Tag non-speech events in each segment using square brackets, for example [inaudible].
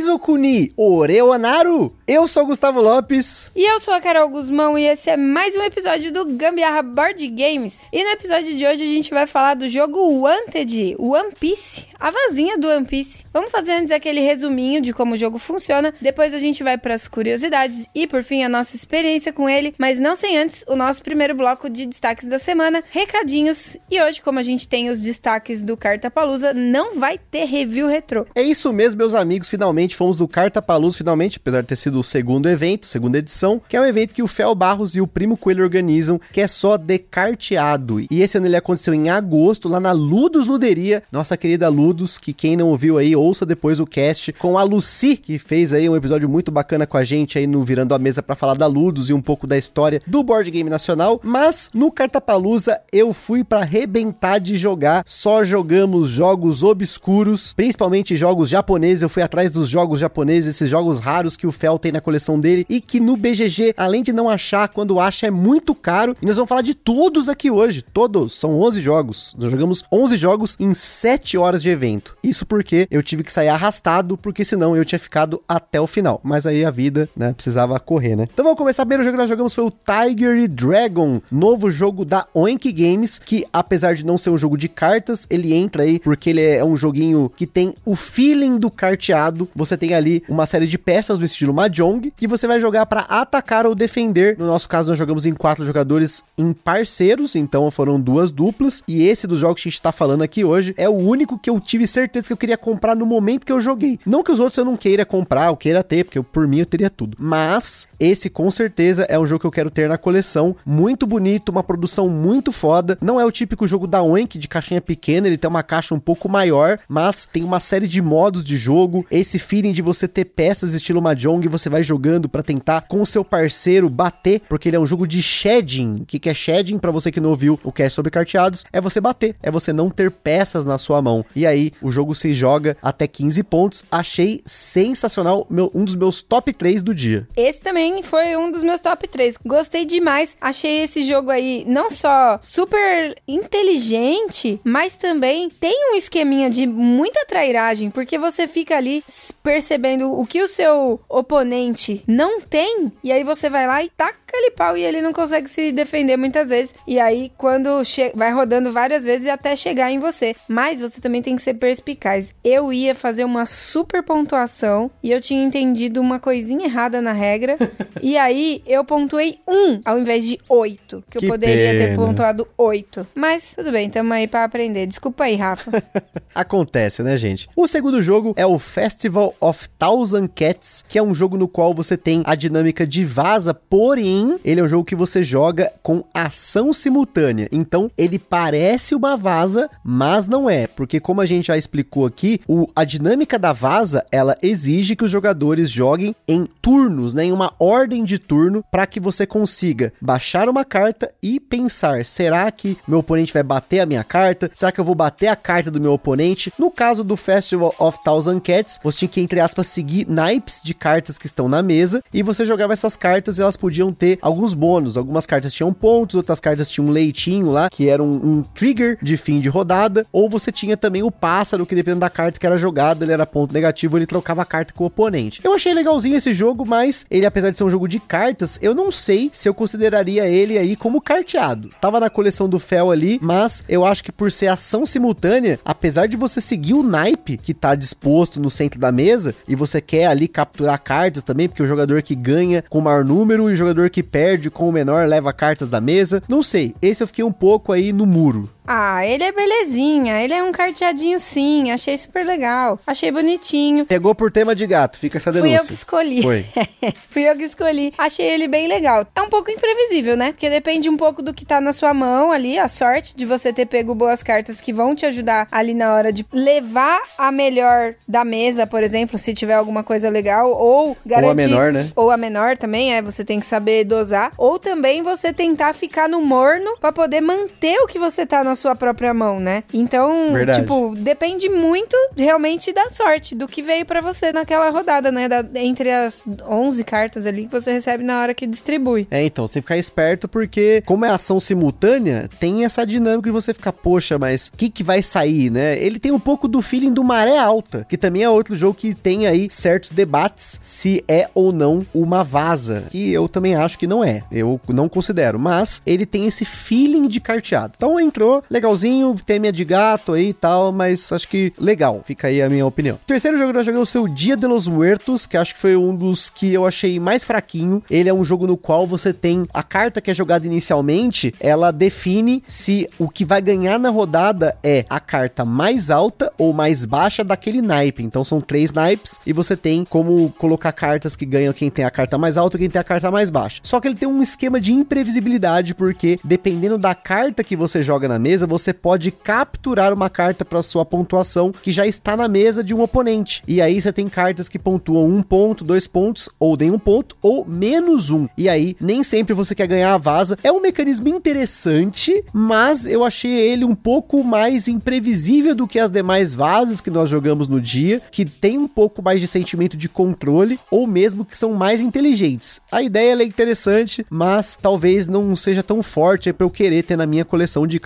Kaizokuni Oreonaru. Eu sou o Gustavo Lopes. E eu sou a Carol Guzmão e esse é mais um episódio do Gambiarra Board Games. E no episódio de hoje a gente vai falar do jogo Wanted, One Piece, a vazinha do One Piece. Vamos fazer antes aquele resuminho de como o jogo funciona, depois a gente vai para as curiosidades e por fim a nossa experiência com ele, mas não sem antes o nosso primeiro bloco de destaques da semana, recadinhos. E hoje, como a gente tem os destaques do Carta Palusa, não vai ter review retrô. É isso mesmo, meus amigos, finalmente finalmente fomos do Carta Paluz, finalmente, apesar de ter sido o segundo evento, segunda edição, que é um evento que o Fel Barros e o Primo Coelho organizam, que é só de carteado. E esse ano ele aconteceu em agosto, lá na Ludus Luderia, nossa querida Ludus, que quem não ouviu aí, ouça depois o cast com a Lucy, que fez aí um episódio muito bacana com a gente aí no Virando a Mesa para falar da Ludus e um pouco da história do board game nacional. Mas no Cartapalusa eu fui para arrebentar de jogar, só jogamos jogos obscuros, principalmente jogos japoneses. Eu fui atrás dos jogos japoneses, esses jogos raros que o Fel tem na coleção dele e que no BGG, além de não achar, quando acha é muito caro. E nós vamos falar de todos aqui hoje, todos, são 11 jogos. Nós jogamos 11 jogos em 7 horas de evento. Isso porque eu tive que sair arrastado, porque senão eu tinha ficado até o final. Mas aí a vida, né, precisava correr, né? Então vamos começar. O primeiro jogo que nós jogamos foi o Tiger Dragon, novo jogo da Oink Games, que apesar de não ser um jogo de cartas, ele entra aí porque ele é um joguinho que tem o feeling do carteado você tem ali uma série de peças do estilo Mahjong que você vai jogar para atacar ou defender. No nosso caso, nós jogamos em quatro jogadores em parceiros, então foram duas duplas. E esse dos jogos que a gente tá falando aqui hoje é o único que eu tive certeza que eu queria comprar no momento que eu joguei. Não que os outros eu não queira comprar, ou queira ter, porque eu, por mim eu teria tudo. Mas esse com certeza é um jogo que eu quero ter na coleção. Muito bonito, uma produção muito foda. Não é o típico jogo da Oink de caixinha pequena, ele tem uma caixa um pouco maior, mas tem uma série de modos de jogo. Esse feeling de você ter peças estilo Mahjong e você vai jogando para tentar com o seu parceiro bater, porque ele é um jogo de shedding. O que, que é shedding? Para você que não ouviu o é sobre carteados, é você bater, é você não ter peças na sua mão. E aí o jogo se joga até 15 pontos. Achei sensacional, meu, um dos meus top 3 do dia. Esse também foi um dos meus top 3. Gostei demais. Achei esse jogo aí não só super inteligente, mas também tem um esqueminha de muita trairagem, porque você fica ali percebendo o que o seu oponente não tem, e aí você vai lá e taca ali pau e ele não consegue se defender muitas vezes. E aí, quando vai rodando várias vezes até chegar em você. Mas você também tem que ser perspicaz. Eu ia fazer uma super pontuação e eu tinha entendido uma coisinha errada na regra. [laughs] e aí eu pontuei um ao invés de oito. Que, que eu poderia pena. ter pontuado oito. Mas tudo bem, tamo aí pra aprender. Desculpa aí, Rafa. [laughs] Acontece, né, gente? O segundo jogo é o Festival of Thousand Cats, que é um jogo no qual você tem a dinâmica de vaza, porém, ele é um jogo que você joga com ação simultânea. Então, ele parece uma vaza, mas não é, porque como a gente já explicou aqui, o, a dinâmica da vaza, ela exige que os jogadores joguem em turnos, né, em uma ordem de turno, para que você consiga baixar uma carta e pensar, será que meu oponente vai bater a minha carta? Será que eu vou bater a carta do meu oponente? No caso do Festival of Thousand Cats, você tinha que, entre aspas, seguir naipes de cartas que estão na mesa e você jogava essas cartas e elas podiam ter alguns bônus. Algumas cartas tinham pontos, outras cartas tinham um leitinho lá, que era um, um trigger de fim de rodada, ou você tinha também o pássaro, que dependendo da carta que era jogada, ele era ponto negativo, ele trocava a carta com o oponente. Eu achei legalzinho esse jogo, mas ele, apesar de ser um jogo de cartas, eu não sei se eu consideraria ele aí como carteado. Tava na coleção do Fel ali, mas eu acho que por ser ação simultânea, apesar de você seguir o naipe que tá disposto no centro da mesa, e você quer ali capturar cartas também, porque o jogador que ganha com o maior número e o jogador que perde com o menor leva cartas da mesa. Não sei, esse eu fiquei um pouco aí no muro. Ah, ele é belezinha. Ele é um carteadinho sim. Achei super legal. Achei bonitinho. Pegou por tema de gato. Fica essa denúncia. Fui eu que escolhi. Foi. [laughs] Fui eu que escolhi. Achei ele bem legal. É um pouco imprevisível, né? Porque depende um pouco do que tá na sua mão ali. A sorte de você ter pego boas cartas que vão te ajudar ali na hora de levar a melhor da mesa, por exemplo, se tiver alguma coisa legal. Ou garantir. Ou a menor, né? Ou a menor também, é. Você tem que saber dosar. Ou também você tentar ficar no morno para poder manter o que você tá na sua própria mão, né? Então, Verdade. tipo, depende muito realmente da sorte, do que veio pra você naquela rodada, né? Da- entre as 11 cartas ali que você recebe na hora que distribui. É, então, você ficar esperto porque, como é ação simultânea, tem essa dinâmica de você ficar, poxa, mas o que, que vai sair, né? Ele tem um pouco do feeling do Maré Alta, que também é outro jogo que tem aí certos debates se é ou não uma vaza, que eu também acho que não é, eu não considero, mas ele tem esse feeling de carteado. Então entrou, legalzinho, tema de gato aí e tal, mas acho que legal, fica aí a minha opinião. Terceiro jogo que nós jogamos foi o Dia de los Muertos, que acho que foi um dos que eu achei mais fraquinho. Ele é um jogo no qual você tem a carta que é jogada inicialmente, ela define se o que vai ganhar na rodada é a carta mais alta ou mais baixa daquele naipe. Então são três naipes e você tem como colocar cartas que ganham quem tem a carta mais alta e quem tem a carta mais baixa. Só que ele tem um esquema de imprevisibilidade porque dependendo da carta que você joga na mesa, você pode capturar uma carta para sua pontuação que já está na mesa de um oponente. E aí você tem cartas que pontuam um ponto, dois pontos, ou nem um ponto, ou menos um. E aí nem sempre você quer ganhar a vaza. É um mecanismo interessante, mas eu achei ele um pouco mais imprevisível do que as demais vazas que nós jogamos no dia, que tem um pouco mais de sentimento de controle, ou mesmo que são mais inteligentes. A ideia é interessante, mas talvez não seja tão forte para eu querer ter na minha coleção de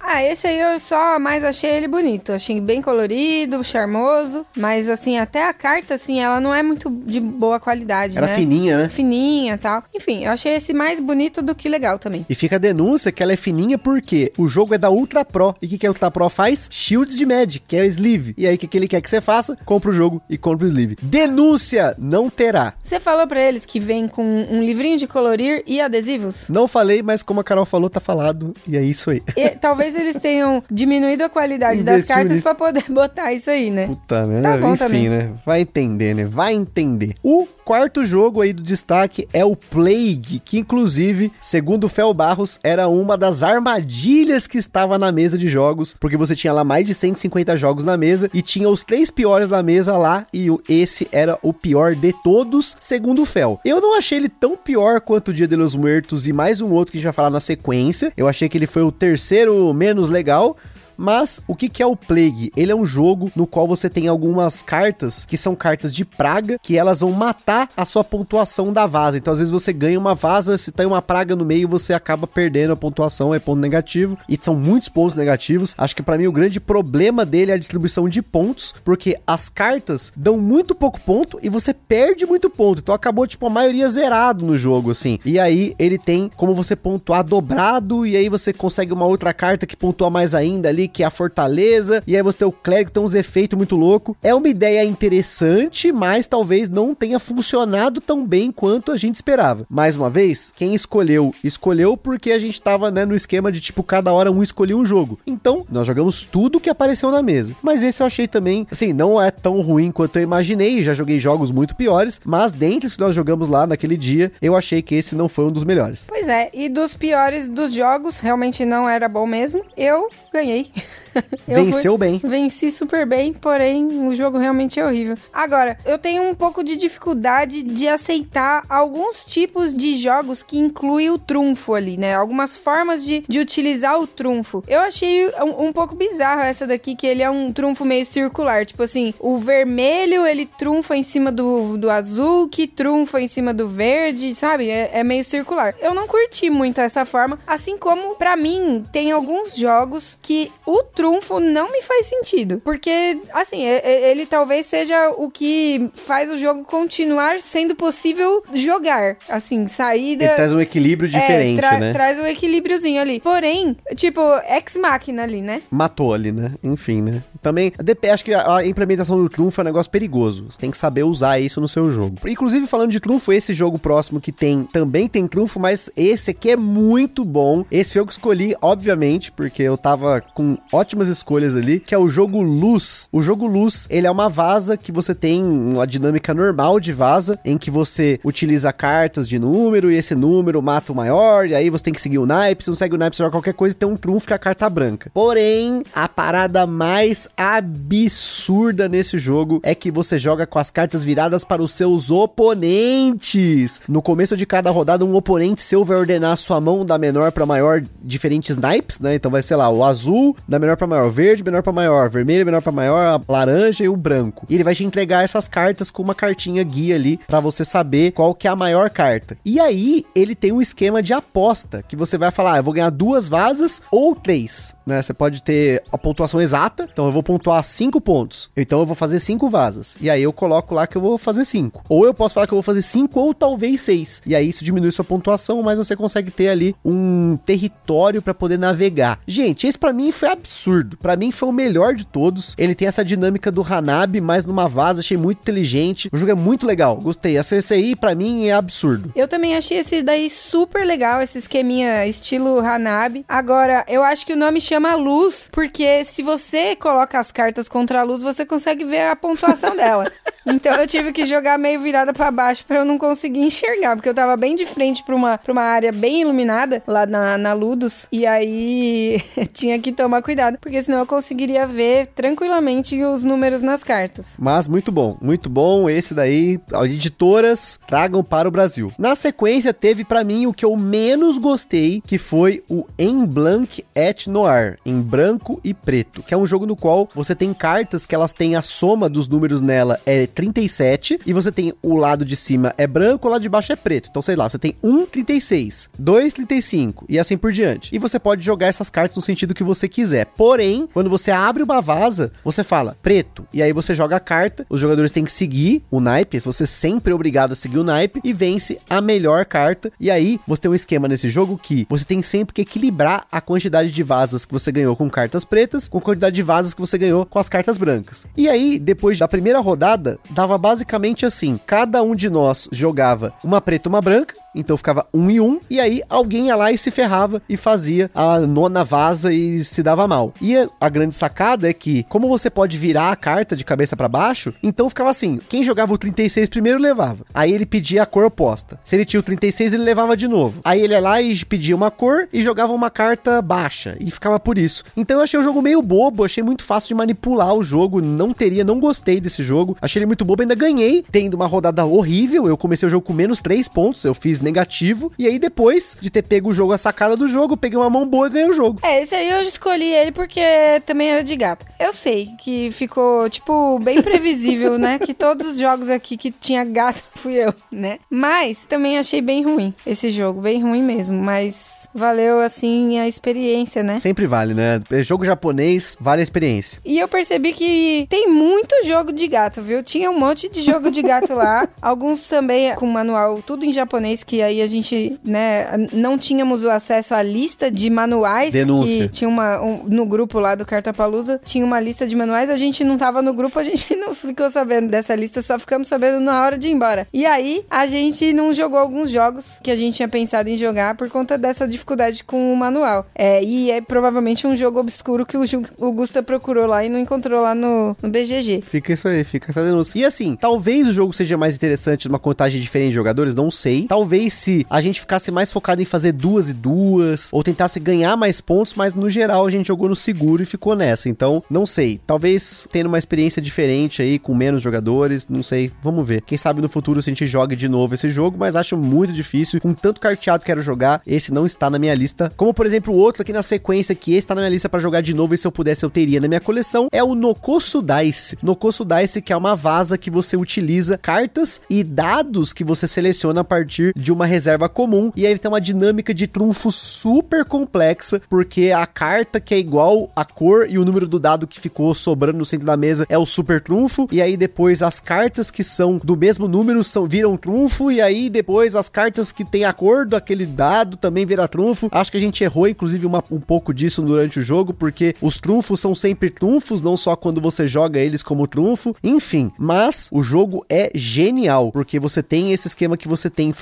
Ah, esse aí eu só mais achei ele bonito. Achei bem colorido, charmoso. Mas, assim, até a carta, assim, ela não é muito de boa qualidade, Era né? fininha, né? Fininha e tal. Enfim, eu achei esse mais bonito do que legal também. E fica a denúncia que ela é fininha porque o jogo é da Ultra Pro. E o que, que a Ultra Pro faz? Shields de Magic, que é o sleeve. E aí o que, que ele quer que você faça? Compra o jogo e compra o sleeve. Denúncia não terá. Você falou pra eles que vem com um livrinho de colorir e adesivos? Não falei, mas como a Carol falou, tá falado. E é isso aí. E, talvez eles tenham diminuído a qualidade das cartas pra poder [laughs] botar isso aí, né? Puta merda. Tá bom Enfim, também. né? Vai entender, né? Vai entender. O quarto jogo aí do destaque é o Plague, que inclusive, segundo o Fel Barros, era uma das armadilhas que estava na mesa de jogos, porque você tinha lá mais de 150 jogos na mesa e tinha os três piores na mesa lá e esse era o pior de todos, segundo o Fel. Eu não achei ele tão pior quanto o Dia de los Muertos e mais um outro que a gente vai falar na sequência. Eu achei que ele foi o terceiro menos legal, mas o que, é o Plague? Ele é um jogo no qual você tem algumas cartas que são cartas de praga, que elas vão matar a sua pontuação da vaza. Então, às vezes, você ganha uma vaza, se tem uma praga no meio, você acaba perdendo a pontuação, é ponto negativo. E são muitos pontos negativos. Acho que pra mim o grande problema dele é a distribuição de pontos, porque as cartas dão muito pouco ponto e você perde muito ponto. Então acabou, tipo, a maioria zerado no jogo, assim. E aí ele tem como você pontuar dobrado, e aí você consegue uma outra carta que pontua mais ainda ali, que é a fortaleza, e aí você tem o clérigo, tem uns efeitos muito louco. É uma ideia interessante, mas talvez não tenha funcionado tão bem quanto a gente esperava. Mais uma vez, quem escolheu, escolheu porque a gente tava, né, no esquema de tipo, cada hora um escolhia um jogo. Então, nós jogamos tudo que apareceu na mesa. Mas esse eu achei também, assim, não é tão ruim quanto eu imaginei, já joguei jogos muito piores, mas dentre os que nós jogamos lá naquele dia, eu achei que esse não foi um dos melhores. Pois é, e dos piores dos jogos, realmente não era bom mesmo. Eu ganhei. [laughs] Eu Venceu bem. Venci super bem, porém o jogo realmente é horrível. Agora, eu tenho um pouco de dificuldade de aceitar alguns tipos de jogos que incluem o trunfo ali, né? Algumas formas de, de utilizar o trunfo. Eu achei um, um pouco bizarro essa daqui, que ele é um trunfo meio circular. Tipo assim, o vermelho ele trunfa em cima do, do azul, que trunfa em cima do verde, sabe? É, é meio circular. Eu não curti muito essa forma, assim como pra mim tem alguns jogos que o trunfo não me faz sentido. Porque, assim, é- é- ele talvez seja o que faz o jogo continuar sendo possível jogar. Assim, saída. Ele traz um equilíbrio diferente, é, tra- né? Traz um equilíbriozinho ali. Porém, tipo, ex-máquina ali, né? Matou ali, né? Enfim, né? Também, acho que a a implementação do trunfo é um negócio perigoso. Você tem que saber usar isso no seu jogo. Inclusive, falando de trunfo, esse jogo próximo que tem, também tem trunfo, mas esse aqui é muito bom. Esse foi eu que escolhi, obviamente, porque eu tava com ótimas escolhas ali, que é o jogo Luz. O jogo Luz, ele é uma vaza que você tem uma dinâmica normal de vaza, em que você utiliza cartas de número e esse número mata o maior, e aí você tem que seguir o naipe, se não segue o naipe, você joga qualquer coisa e tem um trunfo que é a carta branca. Porém, a parada mais absurda nesse jogo é que você joga com as cartas viradas para os seus oponentes. No começo de cada rodada, um oponente seu vai ordenar sua mão da menor para maior diferentes naipes, né? Então vai ser lá o azul da menor para maior, verde menor para maior, vermelho menor para maior, laranja e o branco. E ele vai te entregar essas cartas com uma cartinha guia ali para você saber qual que é a maior carta. E aí ele tem um esquema de aposta que você vai falar, ah, eu vou ganhar duas vasas ou três né? Você pode ter a pontuação exata, então eu vou pontuar 5 pontos. Então eu vou fazer 5 vasas. E aí eu coloco lá que eu vou fazer 5. Ou eu posso falar que eu vou fazer 5 ou talvez 6. E aí isso diminui sua pontuação, mas você consegue ter ali um território para poder navegar. Gente, esse para mim foi absurdo. Para mim foi o melhor de todos. Ele tem essa dinâmica do Hanabi, mas numa vaza, achei muito inteligente. O jogo é muito legal, gostei. Essa CCI para mim é absurdo. Eu também achei esse daí super legal, esse esqueminha estilo Hanabi. Agora, eu acho que o nome chama chama luz, porque se você coloca as cartas contra a luz, você consegue ver a pontuação [laughs] dela. Então eu tive que jogar meio virada para baixo para eu não conseguir enxergar, porque eu tava bem de frente pra uma, pra uma área bem iluminada lá na, na Ludus, e aí [laughs] tinha que tomar cuidado, porque senão eu conseguiria ver tranquilamente os números nas cartas. Mas muito bom, muito bom. Esse daí, editoras tragam para o Brasil. Na sequência, teve para mim o que eu menos gostei, que foi o En Blanc et Noir, em branco e preto, que é um jogo no qual você tem cartas que elas têm a soma dos números nela é 37 e você tem o lado de cima é branco, o lado de baixo é preto. Então, sei lá, você tem 1 36, 2 35 e assim por diante. E você pode jogar essas cartas no sentido que você quiser. Porém, quando você abre uma vaza, você fala preto e aí você joga a carta. Os jogadores têm que seguir o naipe, você sempre é obrigado a seguir o naipe e vence a melhor carta. E aí, você tem um esquema nesse jogo que você tem sempre que equilibrar a quantidade de vazas que você ganhou com cartas pretas com a quantidade de vazas que você ganhou com as cartas brancas. E aí, depois da primeira rodada, dava basicamente assim: cada um de nós jogava uma preta e uma branca, então ficava um e um, e aí alguém ia lá e se ferrava e fazia a nona vaza e se dava mal. E a grande sacada é que, como você pode virar a carta de cabeça para baixo, então ficava assim: quem jogava o 36 primeiro levava. Aí ele pedia a cor oposta. Se ele tinha o 36, ele levava de novo. Aí ele ia lá e pedia uma cor e jogava uma carta baixa. E ficava por isso. Então eu achei o jogo meio bobo, achei muito fácil de manipular o jogo. Não teria, não gostei desse jogo. Achei ele muito bobo, ainda ganhei, tendo uma rodada horrível. Eu comecei o jogo com menos 3 pontos. Eu fiz negativo. E aí, depois de ter pego o jogo, a sacada do jogo, peguei uma mão boa e ganhei o jogo. É, esse aí eu escolhi ele porque também era de gato. Eu sei que ficou, tipo, bem previsível, né? Que todos os jogos aqui que tinha gato [laughs] fui eu, né? Mas também achei bem ruim esse jogo, bem ruim mesmo. Mas valeu, assim, a experiência, né? Sempre vale, né? É jogo japonês, vale a experiência. E eu percebi que tem muito jogo de gato, viu? Tinha um monte de jogo de gato lá. [laughs] Alguns também com manual, tudo em japonês, que aí a gente, né, não tínhamos o acesso à lista de manuais. Denúncia. Que tinha uma. um- no grupo lá do Carta Palusa, tinha uma lista de manuais. A gente não tava no grupo, a gente [laughs] não ficou sabendo dessa lista, só ficamos sabendo na hora de ir embora. E aí, a gente não jogou alguns jogos que a gente tinha pensado em jogar por conta dessa dificuldade com o manual. É, e é provavelmente um jogo obscuro que o, o Gusta procurou lá e não encontrou lá no, no BGG. Fica isso aí, fica essa denúncia. E assim, talvez o jogo seja mais interessante numa contagem diferente de jogadores, não sei. Talvez se a gente ficasse mais focado em fazer duas e duas, ou tentasse ganhar mais pontos, mas no geral a gente jogou no seguro e ficou nessa. Então, não sei. Talvez tendo uma experiência diferente aí, com menos jogadores, não sei. Vamos ver. Quem sabe no futuro se a gente jogue de novo esse jogo, mas acho muito difícil. Com tanto carteado que quero jogar, esse não está na minha lista. Como, por exemplo, o outro aqui na sequência, que está na minha lista pra jogar de novo, e se eu pudesse eu teria na minha coleção, é o Nokosu Dice. Nokosu Dice, que é uma vaza que você utiliza cartas e dados que você seleciona a partir de uma reserva comum. E aí ele tem uma dinâmica de trunfo super complexa, porque a carta que é igual a cor e o número do dado que ficou sobrando no centro da mesa é o super trunfo. E aí depois as cartas que são do mesmo número são viram trunfo. E aí depois as cartas que tem a cor daquele dado também vira trunfo. Acho que a gente errou, inclusive, uma- um pouco disso durante o jogo, porque os trunfos são sempre trunfos, não só quando você joga eles como trunfo. Enfim, mas o jogo é genial, porque você tem esse esquema que você tem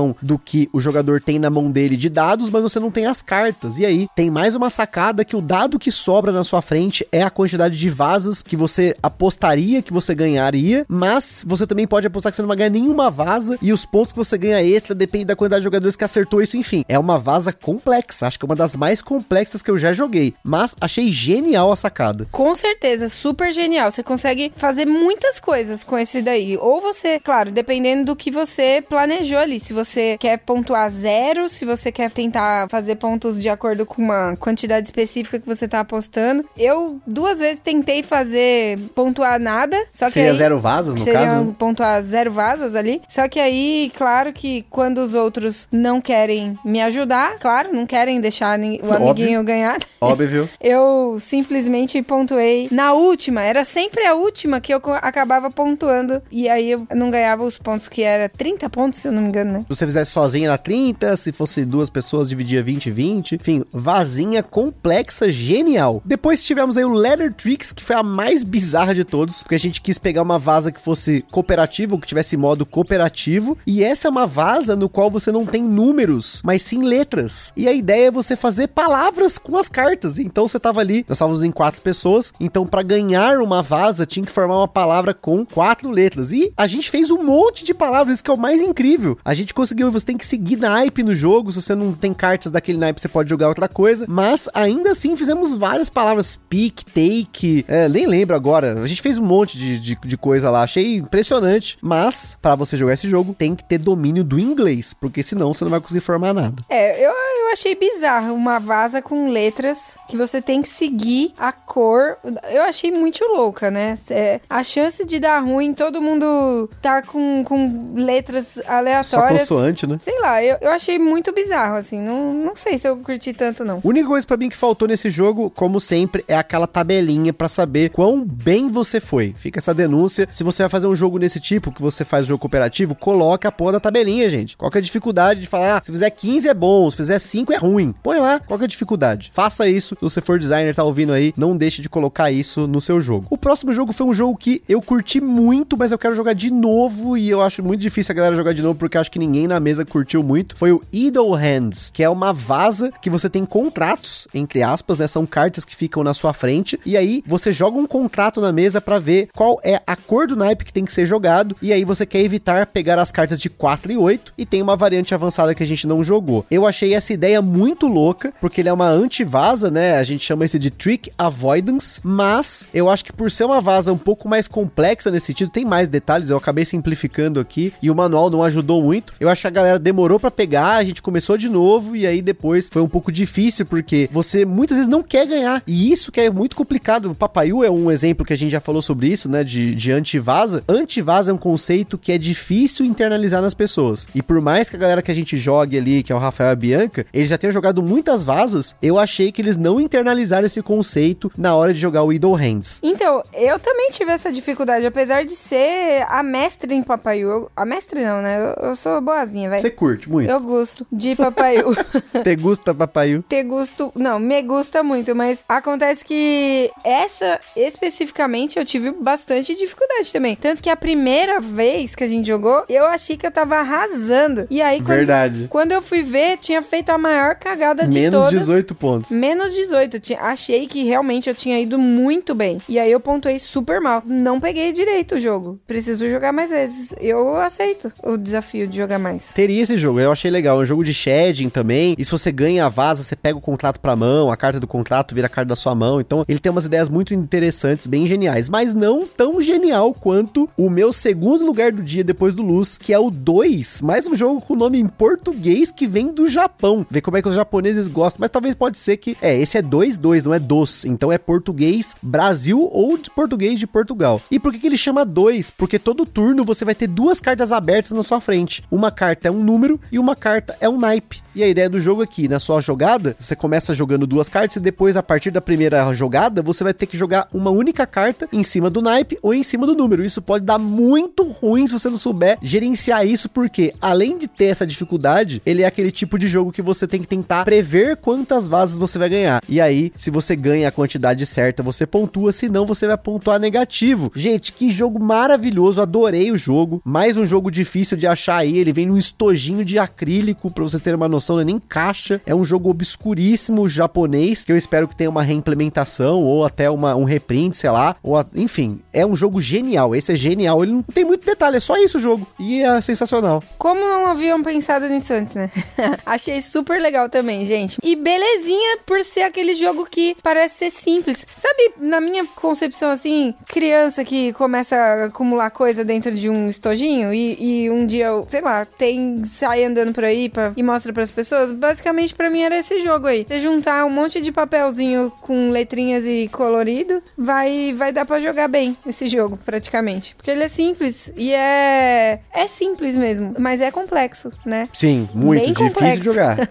noção do que o jogador tem na mão dele de dados, mas você não tem as cartas. E aí tem mais uma sacada que o dado que sobra na sua frente é a quantidade de vasas que você apostaria que você ganharia, mas você também pode apostar que você não vai ganhar nenhuma vaza e os pontos que você ganha extra depende da quantidade de jogadores que acertou isso, enfim. É uma vaza complexa, acho que é uma das mais complexas que eu já joguei, mas achei genial a sacada. Com certeza, super genial. Você consegue fazer muitas coisas com esse daí. Ou você, claro, dependendo do que você planejou ali. Se você quer pontuar zero, se você quer tentar fazer pontos de acordo com uma quantidade específica que você tá apostando. Eu duas vezes tentei fazer pontuar nada, só que Seria aí, zero vasas no seria caso? pontuar zero vasas ali. Só que aí, claro que quando os outros não querem me ajudar, claro, não querem deixar o Óbvio. amiguinho ganhar, Óbvio. [laughs] eu simplesmente pontuei na última. Era sempre a última que eu acabava pontuando. E aí eu não ganhava os pontos que era 30 pontos, se eu não me engano, né? Você fizesse sozinho era 30, se fosse duas pessoas dividia 20 20. Enfim, vazinha complexa, genial. Depois tivemos aí o Letter Tricks, que foi a mais bizarra de todos, porque a gente quis pegar uma vaza que fosse cooperativa, que tivesse modo cooperativo, e essa é uma vaza no qual você não tem números, mas sim letras. E a ideia é você fazer palavras com as cartas. Então você tava ali, nós estávamos em quatro pessoas, então para ganhar uma vaza tinha que formar uma palavra com quatro letras. E a gente fez um monte de palavras, isso que é o mais incrível. A gente conseguiu, você tem que seguir naipe no jogo, se você não tem cartas daquele naipe, você pode jogar outra coisa, mas ainda assim fizemos várias palavras, pick, take, é, nem lembro agora, a gente fez um monte de, de, de coisa lá, achei impressionante, mas para você jogar esse jogo, tem que ter domínio do inglês, porque senão você não vai conseguir formar nada. É, eu, eu achei bizarro uma vaza com letras que você tem que seguir a cor. Eu achei muito louca, né? É, a chance de dar ruim, todo mundo tá com, com letras aleatórias. Consoante, né? Sei lá, eu, eu achei muito bizarro, assim. Não, não sei se eu curti tanto, não. A única coisa pra mim que faltou nesse jogo, como sempre, é aquela tabelinha pra saber quão bem você foi. Fica essa denúncia. Se você vai fazer um jogo desse tipo, que você faz jogo cooperativo, coloca a porra da tabelinha, gente. Qual é a dificuldade de falar, ah, se fizer 15 é bom, se fizer 5 é ruim. Põe lá, qual que é a dificuldade? Faça isso. Se você for designer, tá ouvindo aí, não deixe de colocar isso no seu jogo. O próximo jogo foi um jogo que eu curti muito, mas eu quero jogar de novo e eu acho muito difícil a galera jogar de novo porque eu acho que ninguém na mesa curtiu muito. Foi o Idle Hands, que é uma vaza que você tem contratos, entre aspas, né? São cartas que ficam na sua frente. E aí você joga um contrato na mesa pra ver qual é a cor do naipe que tem que ser jogado. E aí você quer evitar pegar as cartas de 4 e 8. E tem uma variante avançada que a gente não jogou. Eu achei essa ideia muito louca, porque ele é uma anti-vaza, né? A gente chama esse de Trick Avoidance. Mas eu acho que por ser uma vaza um pouco mais complexa nesse sentido, tem mais detalhes. Eu acabei simplificando aqui e o manual não ajudou muito. Eu acho que a galera demorou pra pegar, a gente começou de novo e aí depois foi um pouco difícil porque você muitas vezes não quer ganhar. E isso que é muito complicado. O Papaiu é um exemplo que a gente já falou sobre isso, né? De, de anti-vaza. Anti-vaza é um conceito que é difícil internalizar nas pessoas. E por mais que a galera que a gente jogue ali, que é o Rafael e a Bianca, eles já tenham jogado muitas vazas, eu achei que eles não internalizaram esse conceito na hora de jogar o Idle Hands. Então, eu também tive essa dificuldade, apesar de ser a mestre em papaiu. Eu- a mestre não, né? Eu, eu sou vai. Você curte muito? Eu gosto de papaiu. [laughs] Te gusta, Papaiu? ter gosto. Não, me gusta muito, mas acontece que essa especificamente eu tive bastante dificuldade também. Tanto que a primeira vez que a gente jogou, eu achei que eu tava arrasando. E aí, quando, Verdade. quando eu fui ver, tinha feito a maior cagada de Menos todas. 18 pontos. Menos 18. Eu tinha- achei que realmente eu tinha ido muito bem. E aí eu pontuei super mal. Não peguei direito o jogo. Preciso jogar mais vezes. Eu aceito o desafio de jogar mais. Teria esse jogo, eu achei legal. É um jogo de shading também. E se você ganha a vaza, você pega o contrato pra mão, a carta do contrato vira a carta da sua mão. Então, ele tem umas ideias muito interessantes, bem geniais. Mas não tão genial quanto o meu segundo lugar do dia depois do Luz, que é o 2. Mais um jogo com nome em português que vem do Japão. Ver como é que os japoneses gostam. Mas talvez pode ser que. É, esse é 2-2, não é dos. Então é português Brasil ou de português de Portugal. E por que, que ele chama 2? Porque todo turno você vai ter duas cartas abertas na sua frente. Uma carta é um número e uma carta é um naipe. E a ideia do jogo aqui, na sua jogada, você começa jogando duas cartas e depois, a partir da primeira jogada, você vai ter que jogar uma única carta em cima do naipe ou em cima do número. Isso pode dar muito ruim se você não souber gerenciar isso, porque além de ter essa dificuldade, ele é aquele tipo de jogo que você tem que tentar prever quantas vazas você vai ganhar. E aí, se você ganha a quantidade certa, você pontua, senão você vai pontuar negativo. Gente, que jogo maravilhoso, adorei o jogo. Mais um jogo difícil de achar aí, ele vem vem num estojinho de acrílico, pra vocês terem uma noção, não é nem caixa. É um jogo obscuríssimo japonês, que eu espero que tenha uma reimplementação ou até uma, um reprint, sei lá. Ou a, enfim, é um jogo genial. Esse é genial. Ele não tem muito detalhe, é só isso o jogo. E é sensacional. Como não haviam pensado nisso antes, né? [laughs] Achei super legal também, gente. E belezinha por ser aquele jogo que parece ser simples. Sabe, na minha concepção, assim, criança que começa a acumular coisa dentro de um estojinho e, e um dia, sei lá, tem, sai andando por aí pra, e mostra pras pessoas. Basicamente, para mim, era esse jogo aí. Você juntar um monte de papelzinho com letrinhas e colorido, vai, vai dar para jogar bem esse jogo, praticamente. Porque ele é simples e é. É simples mesmo, mas é complexo, né? Sim, muito Bem difícil complexo. de jogar. [laughs]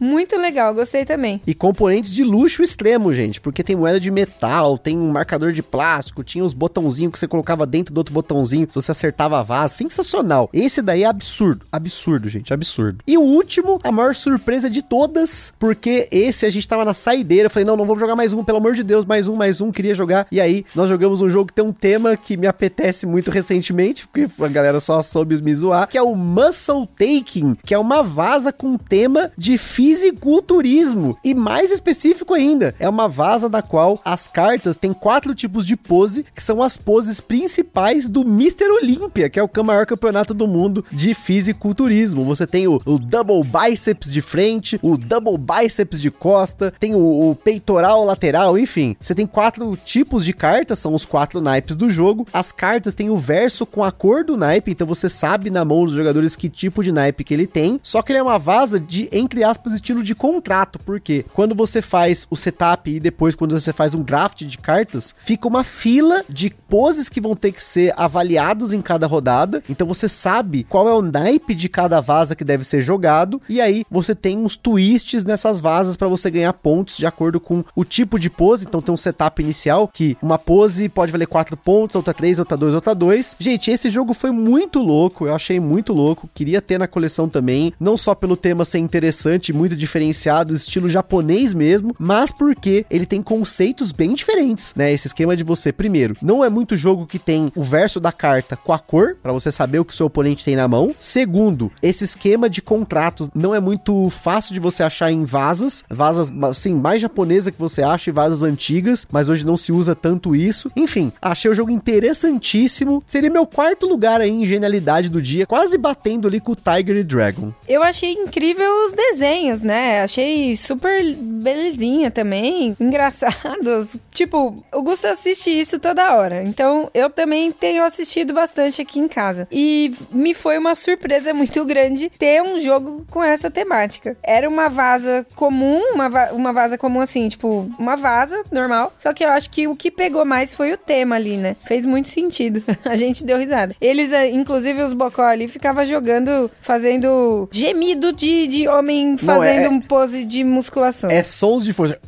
Muito legal, gostei também. E componentes de luxo extremo, gente, porque tem moeda de metal, tem um marcador de plástico, tinha os botãozinhos que você colocava dentro do outro botãozinho, se você acertava a vaza, sensacional. Esse daí é absurdo, absurdo, gente, absurdo. E o último, a maior surpresa de todas, porque esse a gente tava na saideira, eu falei, não, não vamos jogar mais um, pelo amor de Deus, mais um, mais um, queria jogar. E aí, nós jogamos um jogo que tem um tema que me apetece muito recentemente, porque a galera só soube me zoar, que é o Muscle Taking, que é uma vaza com tema de fisiculturismo. E mais específico ainda, é uma vaza da qual as cartas têm quatro tipos de pose, que são as poses principais do Mr. Olympia, que é o maior campeonato do mundo de fisiculturismo. Você tem o, o double biceps de frente, o double biceps de costa, tem o, o peitoral lateral, enfim. Você tem quatro tipos de cartas, são os quatro naipes do jogo. As cartas têm o verso com a cor do naipe, então você sabe na mão dos jogadores que tipo de naipe que ele tem. Só que ele é uma vaza de, entre aspas, estilo de contrato, porque quando você faz o setup e depois quando você faz um draft de cartas, fica uma fila de poses que vão ter que ser avaliadas em cada rodada. Então você sabe qual é o naipe de cada vaza que deve ser jogado e aí você tem uns twists nessas vazas para você ganhar pontos de acordo com o tipo de pose. Então tem um setup inicial que uma pose pode valer 4 pontos, outra 3, outra 2, outra 2. Gente, esse jogo foi muito louco, eu achei muito louco, queria ter na coleção também, não só pelo tema ser interessante, muito diferenciado, estilo japonês mesmo, mas porque ele tem conceitos bem diferentes, né? Esse esquema de você, primeiro, não é muito jogo que tem o verso da carta com a cor, para você saber o que o seu oponente tem na mão. Segundo, esse esquema de contratos não é muito fácil de você achar em vazas, vazas assim, mais japonesa que você acha e vazas antigas, mas hoje não se usa tanto isso. Enfim, achei o jogo interessantíssimo. Seria meu quarto lugar aí em genialidade do dia, quase batendo ali com o Tiger e Dragon. Eu achei incrível os desenhos, né? Achei super belezinha também, [laughs] engraçados. Tipo, o Gusto assiste isso toda hora. Então, eu também tenho assistido bastante aqui em casa. E me foi uma surpresa muito grande ter um jogo com essa temática. Era uma vaza comum, uma, va uma vaza comum assim, tipo, uma vaza normal. Só que eu acho que o que pegou mais foi o tema ali, né? Fez muito sentido. [laughs] A gente deu risada. Eles, eh, inclusive, os bocó ali, ficava jogando, fazendo gemido de, de homem fazendo é- um pose de musculação. É sons de força.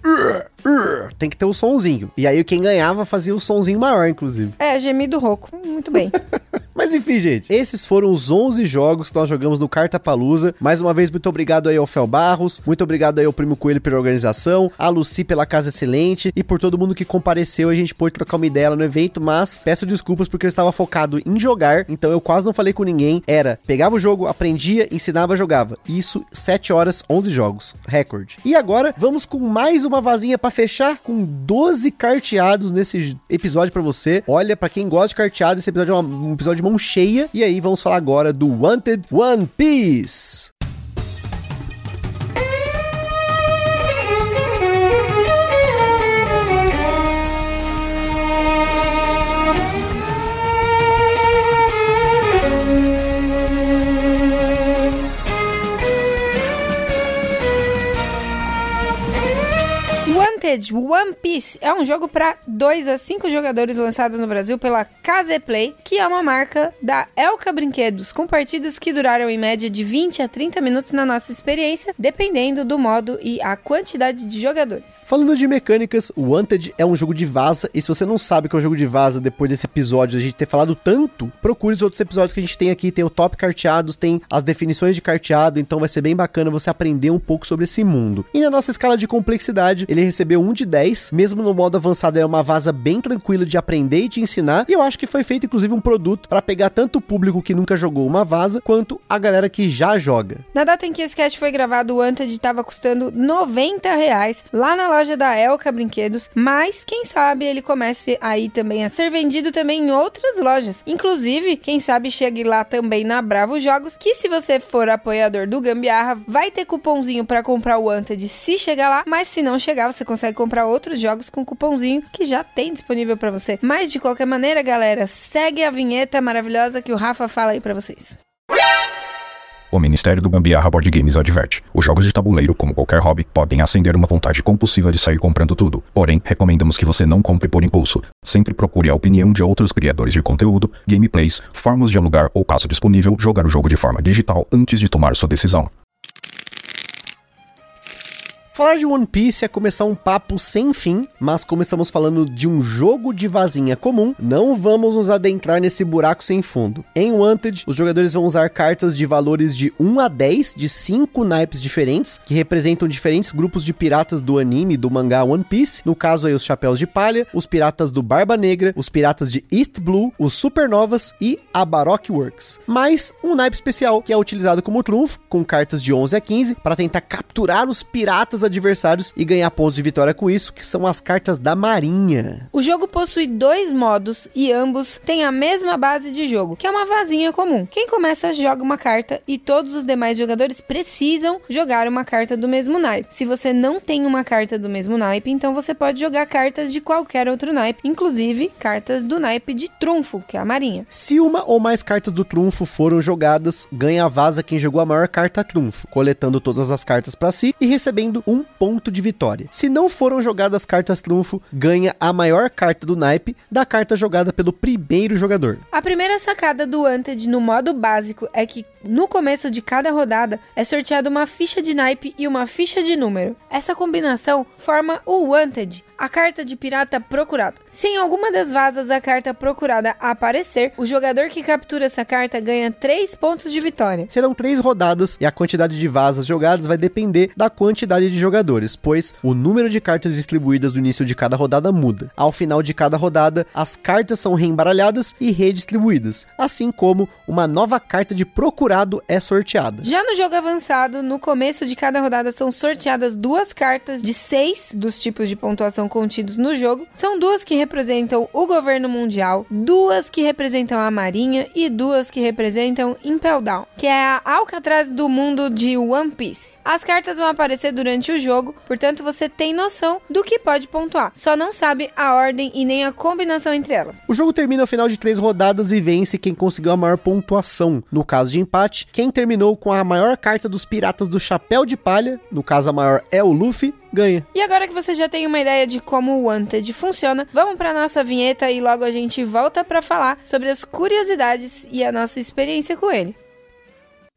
Tem que ter o sonzinho. E aí quem ganhava fazia o sonzinho maior, inclusive. É, gemido rouco. Muito bem. [laughs] Mas enfim, gente, esses foram os 11 jogos que nós jogamos no Carta Palusa. Mais uma vez, muito obrigado aí ao Fel Barros, muito obrigado aí ao Primo Coelho pela organização, a Lucy pela casa excelente e por todo mundo que compareceu. A gente pôde trocar uma ideia no evento, mas peço desculpas porque eu estava focado em jogar, então eu quase não falei com ninguém. Era, pegava o jogo, aprendia, ensinava, jogava. Isso, 7 horas, 11 jogos. Recorde. E agora, vamos com mais uma vazinha pra fechar, com 12 carteados nesse episódio pra você. Olha, pra quem gosta de carteado, esse episódio é um episódio de mão cheia. E aí, vamos falar agora do Wanted One Piece. Wanted One Piece é um jogo para 2 a 5 jogadores lançado no Brasil pela Caseplay, que é uma marca da Elka Brinquedos, com partidas que duraram em média de 20 a 30 minutos na nossa experiência, dependendo do modo e a quantidade de jogadores. Falando de mecânicas, o Wanted é um jogo de vaza, e se você não sabe que é um jogo de vaza depois desse episódio, a gente ter falado tanto, procure os outros episódios que a gente tem aqui, tem o top carteados, tem as definições de carteado, então vai ser bem bacana você aprender um pouco sobre esse mundo. E na nossa escala de complexidade, ele recebeu um 1 de 10. Mesmo no modo avançado, é uma vaza bem tranquila de aprender e de ensinar. E eu acho que foi feito, inclusive, um produto para pegar tanto o público que nunca jogou uma vaza, quanto a galera que já joga. Na data em que esse cast foi gravado, o Anted estava custando 90 reais lá na loja da Elka Brinquedos, mas quem sabe ele comece aí também a ser vendido também em outras lojas. Inclusive, quem sabe chegue lá também na Bravo Jogos, que se você for apoiador do Gambiarra, vai ter cupomzinho para comprar o Anted se chegar lá, mas se não chegar, você consegue comprar outros jogos com cupomzinho que já tem disponível para você. Mas de qualquer maneira, galera, segue a vinheta maravilhosa que o Rafa fala aí para vocês. O Ministério do Gambiarra Board Games adverte: os jogos de tabuleiro, como qualquer hobby, podem acender uma vontade compulsiva de sair comprando tudo. Porém, recomendamos que você não compre por impulso. Sempre procure a opinião de outros criadores de conteúdo, gameplays, formas de alugar ou, caso disponível, jogar o jogo de forma digital antes de tomar sua decisão. Falar de One Piece é começar um papo sem fim, mas como estamos falando de um jogo de vazinha comum, não vamos nos adentrar nesse buraco sem fundo. Em Wanted, os jogadores vão usar cartas de valores de 1 a 10 de 5 naipes diferentes, que representam diferentes grupos de piratas do anime do mangá One Piece, no caso aí os Chapéus de Palha, os piratas do Barba Negra, os piratas de East Blue, os Supernovas e a Baroque Works. Mais um naipe especial que é utilizado como trunfo, com cartas de 11 a 15, para tentar capturar os piratas adversários e ganhar pontos de vitória com isso, que são as cartas da Marinha. O jogo possui dois modos e ambos têm a mesma base de jogo, que é uma vazinha comum. Quem começa joga uma carta e todos os demais jogadores precisam jogar uma carta do mesmo naipe. Se você não tem uma carta do mesmo naipe, então você pode jogar cartas de qualquer outro naipe, inclusive cartas do naipe de trunfo, que é a Marinha. Se uma ou mais cartas do trunfo foram jogadas, ganha a vaza quem jogou a maior carta trunfo, coletando todas as cartas para si e recebendo um ponto de vitória. Se não foram jogadas cartas trunfo, ganha a maior carta do naipe da carta jogada pelo primeiro jogador. A primeira sacada do Wanted no modo básico é que no começo de cada rodada é sorteada uma ficha de naipe e uma ficha de número. Essa combinação forma o Wanted, a carta de pirata procurado. Se em alguma das vazas a carta procurada aparecer, o jogador que captura essa carta ganha 3 pontos de vitória. Serão três rodadas e a quantidade de vazas jogadas vai depender da quantidade de jogadores, pois o número de cartas distribuídas no início de cada rodada muda. Ao final de cada rodada, as cartas são reembaralhadas e redistribuídas, assim como uma nova carta de procurado é sorteada. Já no jogo avançado, no começo de cada rodada são sorteadas duas cartas de seis dos tipos de pontuação contidos no jogo. São duas que representam o governo mundial, duas que representam a marinha e duas que representam Impel Down, que é a Alcatraz do mundo de One Piece. As cartas vão aparecer durante o jogo, portanto você tem noção do que pode pontuar, só não sabe a ordem e nem a combinação entre elas. O jogo termina ao final de três rodadas e vence quem conseguiu a maior pontuação. No caso de empate, quem terminou com a maior carta dos piratas do Chapéu de Palha, no caso a maior é o Luffy, ganha. E agora que você já tem uma ideia de como o Wanted funciona, vamos para nossa vinheta e logo a gente volta para falar sobre as curiosidades e a nossa experiência com ele.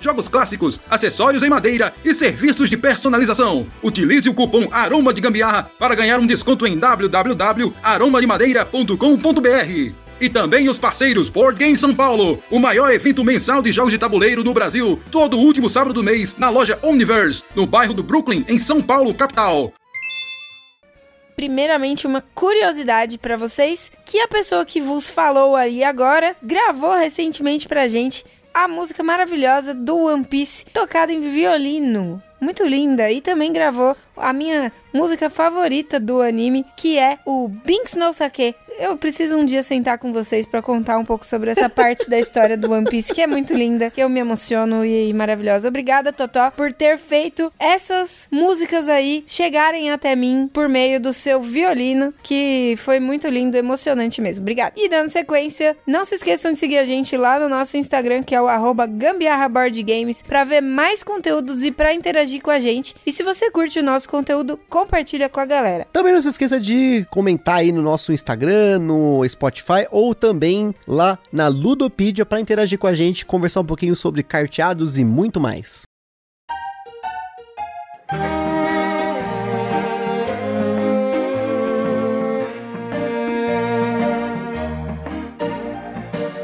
Jogos clássicos, acessórios em madeira e serviços de personalização. Utilize o cupom Aroma de Gambiarra para ganhar um desconto em www.aromademadeira.com.br. E também os parceiros Board Game São Paulo, o maior evento mensal de jogos de tabuleiro no Brasil, todo último sábado do mês, na loja Omniverse, no bairro do Brooklyn, em São Paulo, capital. Primeiramente, uma curiosidade para vocês, que a pessoa que vos falou aí agora gravou recentemente pra gente a música maravilhosa do One Piece, tocada em violino. Muito linda. E também gravou a minha música favorita do anime, que é o Binks no Sake. eu preciso um dia sentar com vocês pra contar um pouco sobre essa parte da história do One Piece, que é muito linda, que eu me emociono e maravilhosa. Obrigada, Totó, por ter feito essas músicas aí chegarem até mim por meio do seu violino, que foi muito lindo, emocionante mesmo. Obrigada. E dando sequência, não se esqueçam de seguir a gente lá no nosso Instagram, que é o gambiarraboardgames, pra ver mais conteúdos e pra interagir com a gente. E se você curte o nosso conteúdo, compartilha com a galera. Também não se esqueça de comentar aí no nosso Instagram, no Spotify ou também lá na Ludopedia para interagir com a gente, conversar um pouquinho sobre carteados e muito mais.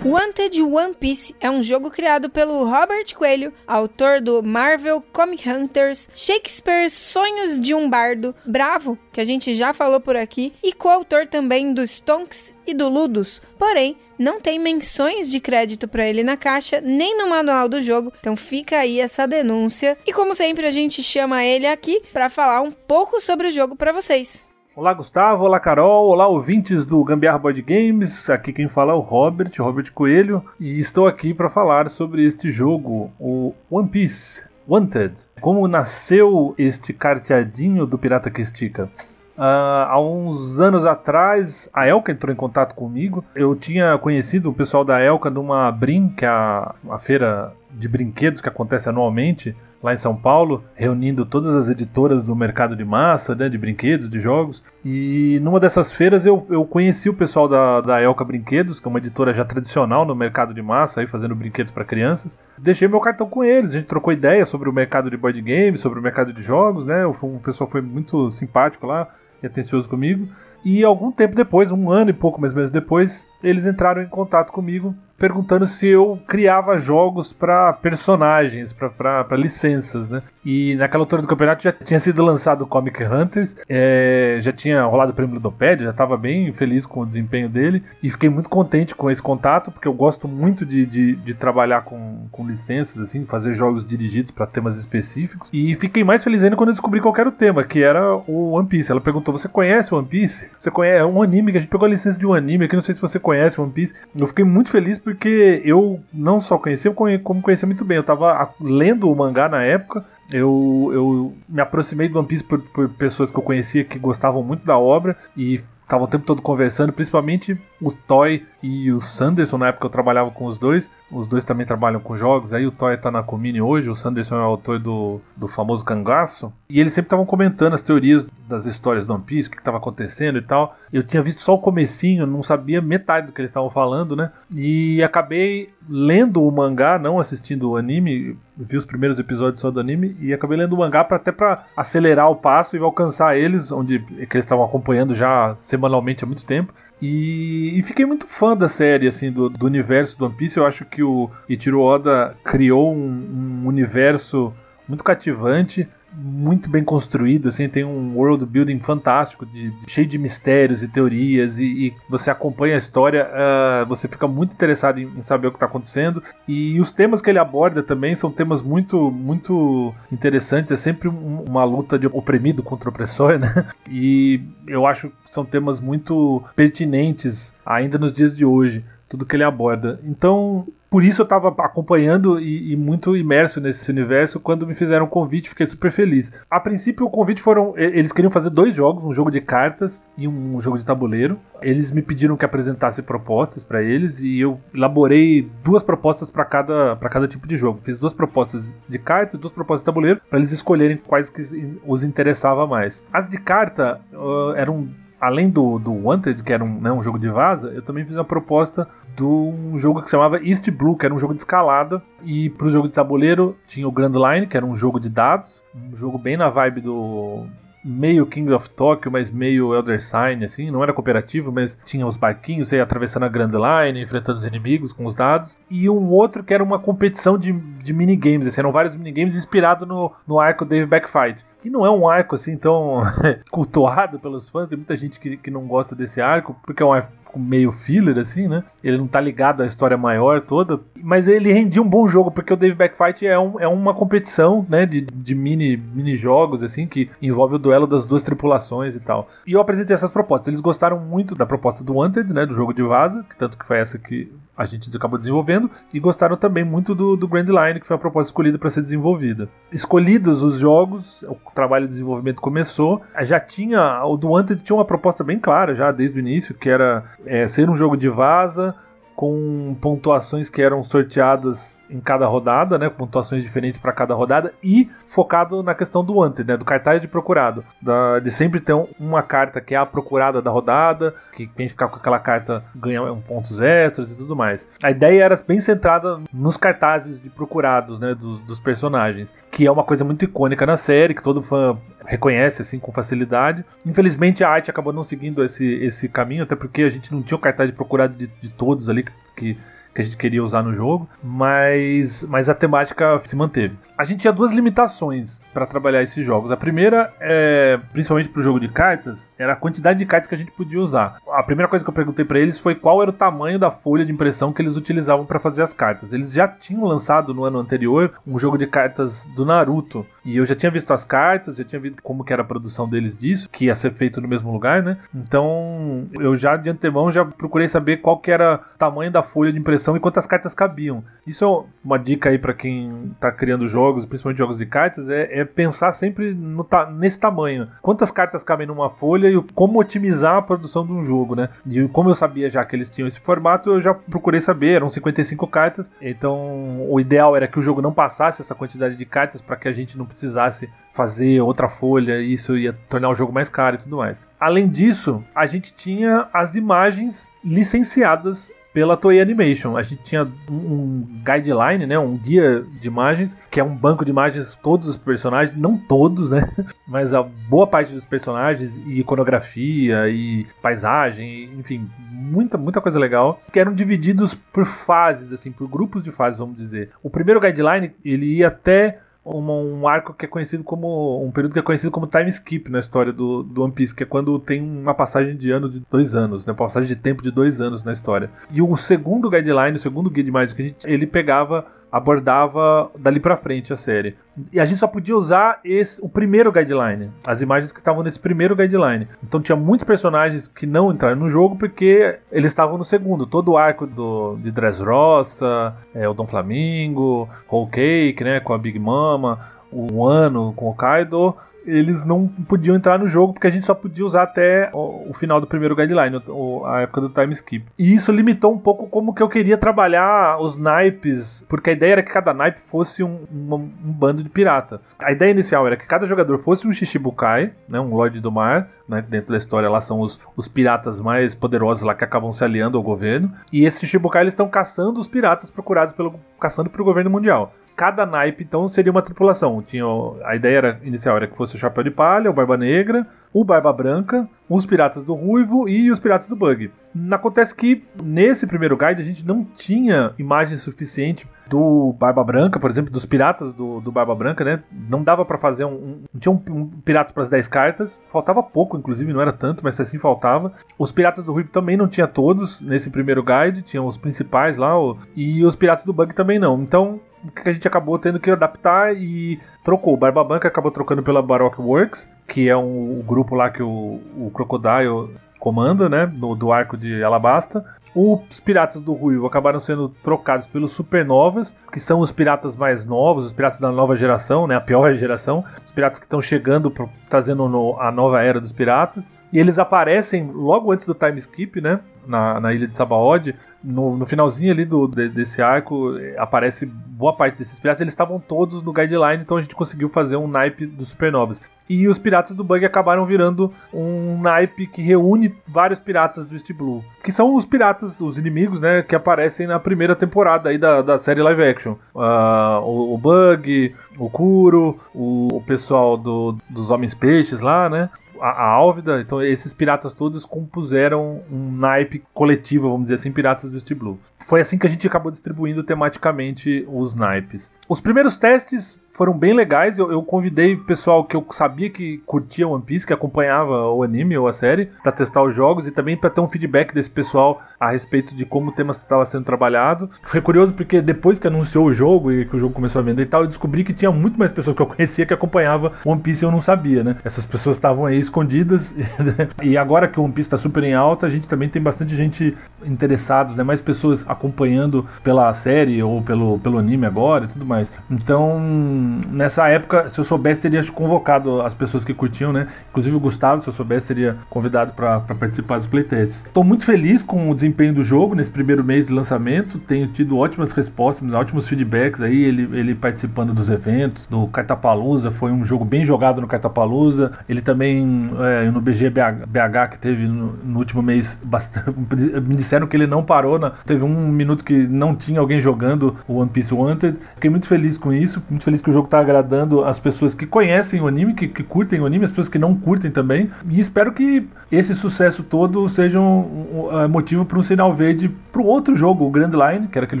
Wanted One Piece é um jogo criado pelo Robert Coelho, autor do Marvel Comic Hunters, Shakespeare Sonhos de um Bardo, Bravo, que a gente já falou por aqui, e coautor também do Stonks e do Ludus. Porém, não tem menções de crédito para ele na caixa, nem no manual do jogo, então fica aí essa denúncia. E como sempre, a gente chama ele aqui para falar um pouco sobre o jogo para vocês. Olá Gustavo, olá Carol, olá ouvintes do Gambiarra Board Games. Aqui quem fala é o Robert, Robert Coelho, e estou aqui para falar sobre este jogo, o One Piece Wanted. Como nasceu este carteadinho do Pirata que Estica? Uh, há uns anos atrás, a Elka entrou em contato comigo. Eu tinha conhecido o pessoal da Elka numa Brin, que é a feira de brinquedos que acontece anualmente lá em São Paulo, reunindo todas as editoras do mercado de massa, né, de brinquedos, de jogos. E numa dessas feiras eu, eu conheci o pessoal da, da Elka Brinquedos, que é uma editora já tradicional no mercado de massa, aí fazendo brinquedos para crianças. Deixei meu cartão com eles, a gente trocou ideias sobre o mercado de board games, sobre o mercado de jogos, né? O pessoal foi muito simpático lá e atencioso comigo. E algum tempo depois, um ano e pouco mais ou menos depois, eles entraram em contato comigo perguntando se eu criava jogos para personagens, para licenças, né? E naquela altura do campeonato já tinha sido lançado o Comic Hunters, é, já tinha rolado o prêmio Ludopédia, já estava bem feliz com o desempenho dele e fiquei muito contente com esse contato, porque eu gosto muito de, de, de trabalhar com, com licenças, assim, fazer jogos dirigidos para temas específicos. E fiquei mais feliz ainda quando eu descobri qual era o tema, que era o One Piece. Ela perguntou: Você conhece One Piece? Você conhece? É um anime que a gente pegou a licença de um anime aqui, não sei se você conhece One Piece. Eu fiquei muito feliz porque porque eu não só conhecia, como conhecia muito bem. Eu tava lendo o mangá na época, eu, eu me aproximei do One Piece por, por pessoas que eu conhecia que gostavam muito da obra e estavam o tempo todo conversando, principalmente o Toy e o Sanderson, na época eu trabalhava com os dois. Os dois também trabalham com jogos. Aí o Toy tá na Comini hoje, o Sanderson é o autor do, do famoso Cangaço. E eles sempre estavam comentando as teorias das histórias do One Piece, o que estava acontecendo e tal. Eu tinha visto só o comecinho, não sabia metade do que eles estavam falando, né? E acabei lendo o mangá, não assistindo o anime, vi os primeiros episódios só do anime e acabei lendo o mangá para até para acelerar o passo e alcançar eles, onde que eles estavam acompanhando já semanalmente há muito tempo. E, e, fiquei muito fã da série, assim, do, do, universo do One Piece. Eu acho que o Ichiro Oda criou um, um universo muito cativante muito bem construído, assim, tem um world building fantástico, de, cheio de mistérios e teorias, e, e você acompanha a história, uh, você fica muito interessado em, em saber o que está acontecendo, e os temas que ele aborda também são temas muito, muito interessantes, é sempre um, uma luta de oprimido contra opressor, [laughs] né? E eu acho que são temas muito pertinentes ainda nos dias de hoje tudo que ele aborda. Então, por isso eu estava acompanhando e, e, muito imerso nesse universo. Quando me fizeram o convite, fiquei super feliz. A princípio, o convite foram. Eles queriam fazer dois jogos: um jogo de cartas e um jogo de tabuleiro. Eles me pediram que apresentasse propostas para eles e eu elaborei duas propostas para cada, cada tipo de jogo. Fiz duas propostas de carta e duas propostas de tabuleiro para eles escolherem quais que os interessava mais. As de carta uh, eram além do, do Wanted, que era um, né, um jogo de vaza, eu também fiz uma proposta de um jogo que se chamava East Blue, que era um jogo de escalada. E para o jogo de tabuleiro tinha o Grand Line, que era um jogo de dados, um jogo bem na vibe do meio King of Tokyo, mas meio Elder Sign, assim, não era cooperativo, mas tinha os barquinhos, ia atravessando a Grand Line, enfrentando os inimigos com os dados, e um outro que era uma competição de, de minigames, assim, eram vários minigames inspirados no, no arco Dave Backfight, que não é um arco, assim, tão [laughs] cultuado pelos fãs, tem muita gente que, que não gosta desse arco, porque é um arco meio filler, assim, né? Ele não tá ligado à história maior toda. Mas ele rendia um bom jogo, porque o Dave Backfight é, um, é uma competição, né? De, de mini, mini jogos, assim, que envolve o duelo das duas tripulações e tal. E eu apresentei essas propostas. Eles gostaram muito da proposta do Wanted, né? Do jogo de vaza, tanto que foi essa que a gente acabou desenvolvendo, e gostaram também muito do, do Grand Line, que foi a proposta escolhida para ser desenvolvida. Escolhidos os jogos, o trabalho de desenvolvimento começou, já tinha, o do Wanted tinha uma proposta bem clara já desde o início, que era é, ser um jogo de vaza, com pontuações que eram sorteadas em cada rodada, né, pontuações diferentes para cada rodada e focado na questão do antes, né, do cartaz de procurado, da, de sempre ter uma carta que é a procurada da rodada, que quem ficar com aquela carta ganha pontos extras e tudo mais. A ideia era bem centrada nos cartazes de procurados, né, dos, dos personagens, que é uma coisa muito icônica na série, que todo fã reconhece assim com facilidade. Infelizmente a arte acabou não seguindo esse, esse caminho, até porque a gente não tinha o cartaz de procurado de, de todos ali que que a gente queria usar no jogo, mas, mas a temática se manteve. A gente tinha duas limitações para trabalhar esses jogos. A primeira, é, principalmente para o jogo de cartas, era a quantidade de cartas que a gente podia usar. A primeira coisa que eu perguntei para eles foi qual era o tamanho da folha de impressão que eles utilizavam para fazer as cartas. Eles já tinham lançado no ano anterior um jogo de cartas do Naruto e eu já tinha visto as cartas, já tinha visto como que era a produção deles disso, que ia ser feito no mesmo lugar, né? Então eu já de antemão já procurei saber qual que era o tamanho da folha de impressão e quantas cartas cabiam. Isso é uma dica aí para quem tá criando jogos, principalmente jogos de cartas, é, é pensar sempre no, nesse tamanho. Quantas cartas cabem numa folha e como otimizar a produção de um jogo, né? E como eu sabia já que eles tinham esse formato, eu já procurei saber, eram 55 cartas, então o ideal era que o jogo não passasse essa quantidade de cartas para que a gente não precisasse fazer outra folha, isso ia tornar o jogo mais caro e tudo mais. Além disso, a gente tinha as imagens licenciadas pela Toei Animation. A gente tinha um guideline, né, um guia de imagens, que é um banco de imagens todos os personagens, não todos, né, [laughs] mas a boa parte dos personagens e iconografia e paisagem, enfim, muita muita coisa legal, que eram divididos por fases assim, por grupos de fases, vamos dizer. O primeiro guideline, ele ia até um, arco que é conhecido como. um período que é conhecido como time skip na história do, do One Piece, que é quando tem uma passagem de ano de dois anos, né? Uma passagem de tempo de dois anos na história. E o segundo guideline, o segundo guia de imagem que a gente. ele pegava abordava dali para frente a série. E a gente só podia usar esse, o primeiro guideline, as imagens que estavam nesse primeiro guideline. Então tinha muitos personagens que não entraram no jogo porque eles estavam no segundo. Todo o arco do, de Dressrosa, é, o Dom Flamingo, Whole Cake, né, com a Big Mama, o Ano com o Kaido eles não podiam entrar no jogo porque a gente só podia usar até o, final do primeiro guideline, a época do time skip. E isso limitou um pouco como que eu queria trabalhar os naipes, porque a ideia era que cada naipe fosse um, um, um bando de pirata. A ideia inicial era que cada jogador fosse um Shishibukai, né, um Lorde do Mar, né, dentro da história lá são os, os piratas mais poderosos lá que acabam se aliando ao governo, e esses Shishibukai eles estão caçando os piratas procurados pelo caçando pelo governo mundial cada naipe, então, seria uma tripulação. Tinha, a ideia era, inicial era que fosse o Chapéu de Palha, o Barba Negra, o Barba Branca, os Piratas do Ruivo e os Piratas do Bug. Acontece que nesse primeiro guide a gente não tinha imagem suficiente do Barba Branca, por exemplo, dos piratas do, do Barba Branca, né? Não dava para fazer um, um. Tinha um, um piratas para as 10 cartas, faltava pouco, inclusive, não era tanto, mas assim faltava. Os piratas do Ruivo também não tinha todos nesse primeiro guide, tinham os principais lá, o, e os piratas do Bug também não. Então que a gente acabou tendo que adaptar e trocou. O Barba Branca acabou trocando pela Baroque Works, que é um, um grupo lá que o, o Crocodile comanda, né? No, do arco de Alabasta. Os piratas do Ruivo acabaram sendo trocados pelos Supernovas, que são os piratas mais novos, os piratas da nova geração, né? A pior [laughs] geração. Os piratas que estão chegando, trazendo no, a nova era dos piratas. E eles aparecem logo antes do time skip, né? Na, na ilha de Sabaody. No, no finalzinho ali do, de, desse arco, eh, aparece boa parte desses piratas. Eles estavam todos no guideline, então a gente conseguiu fazer um naipe dos supernovas. E os piratas do Bug acabaram virando um naipe que reúne vários piratas do East Blue. Que são os piratas, os inimigos, né? Que aparecem na primeira temporada aí da, da série live action. Uh, o, o, Bug, o Kuro, o, o pessoal do, dos Homens Peixes lá, né? A, Álvida, então esses piratas todos compuseram um naipe coletivo, vamos dizer assim, piratas do East Blue. Foi assim que a gente acabou distribuindo tematicamente os naipes. Os primeiros testes foram bem legais. Eu, eu convidei pessoal que eu sabia que curtia One Piece, que acompanhava o anime ou a série, para testar os jogos e também para ter um feedback desse pessoal a respeito de como o tema estava sendo trabalhado. Foi curioso porque depois que anunciou o jogo e que o jogo começou a vender e tal, eu descobri que tinha muito mais pessoas que eu conhecia que acompanhava One Piece e eu não sabia, né? Essas pessoas estavam aí escondidas [laughs] e agora que o One Piece está super em alta, a gente também tem bastante gente interessados, né? Mais pessoas acompanhando pela série ou pelo, pelo anime agora e tudo mais. Então, nessa época, se eu soubesse, teria convocado as pessoas que curtiam, né? Inclusive o Gustavo, se eu soubesse, teria convidado para participar dos playtests. Estou muito feliz com o desempenho do jogo nesse primeiro mês de lançamento. Tenho tido ótimas respostas, ótimos feedbacks aí, ele, ele participando dos eventos, do Cartapalusa, foi um jogo bem jogado no Cartapalusa. Ele também, é, no BG BH, que teve no, no último mês, bastante, [laughs] me disseram que ele não parou, na, teve um minuto que não tinha alguém jogando o One Piece Wanted. Fiquei muito feliz com isso, muito feliz que o jogo está agradando as pessoas que conhecem o anime, que, que, curtem o anime, as pessoas que não curtem também. E espero que esse sucesso todo seja um, um, um motivo para um sinal verde para o outro jogo, o Grand Line, que era aquele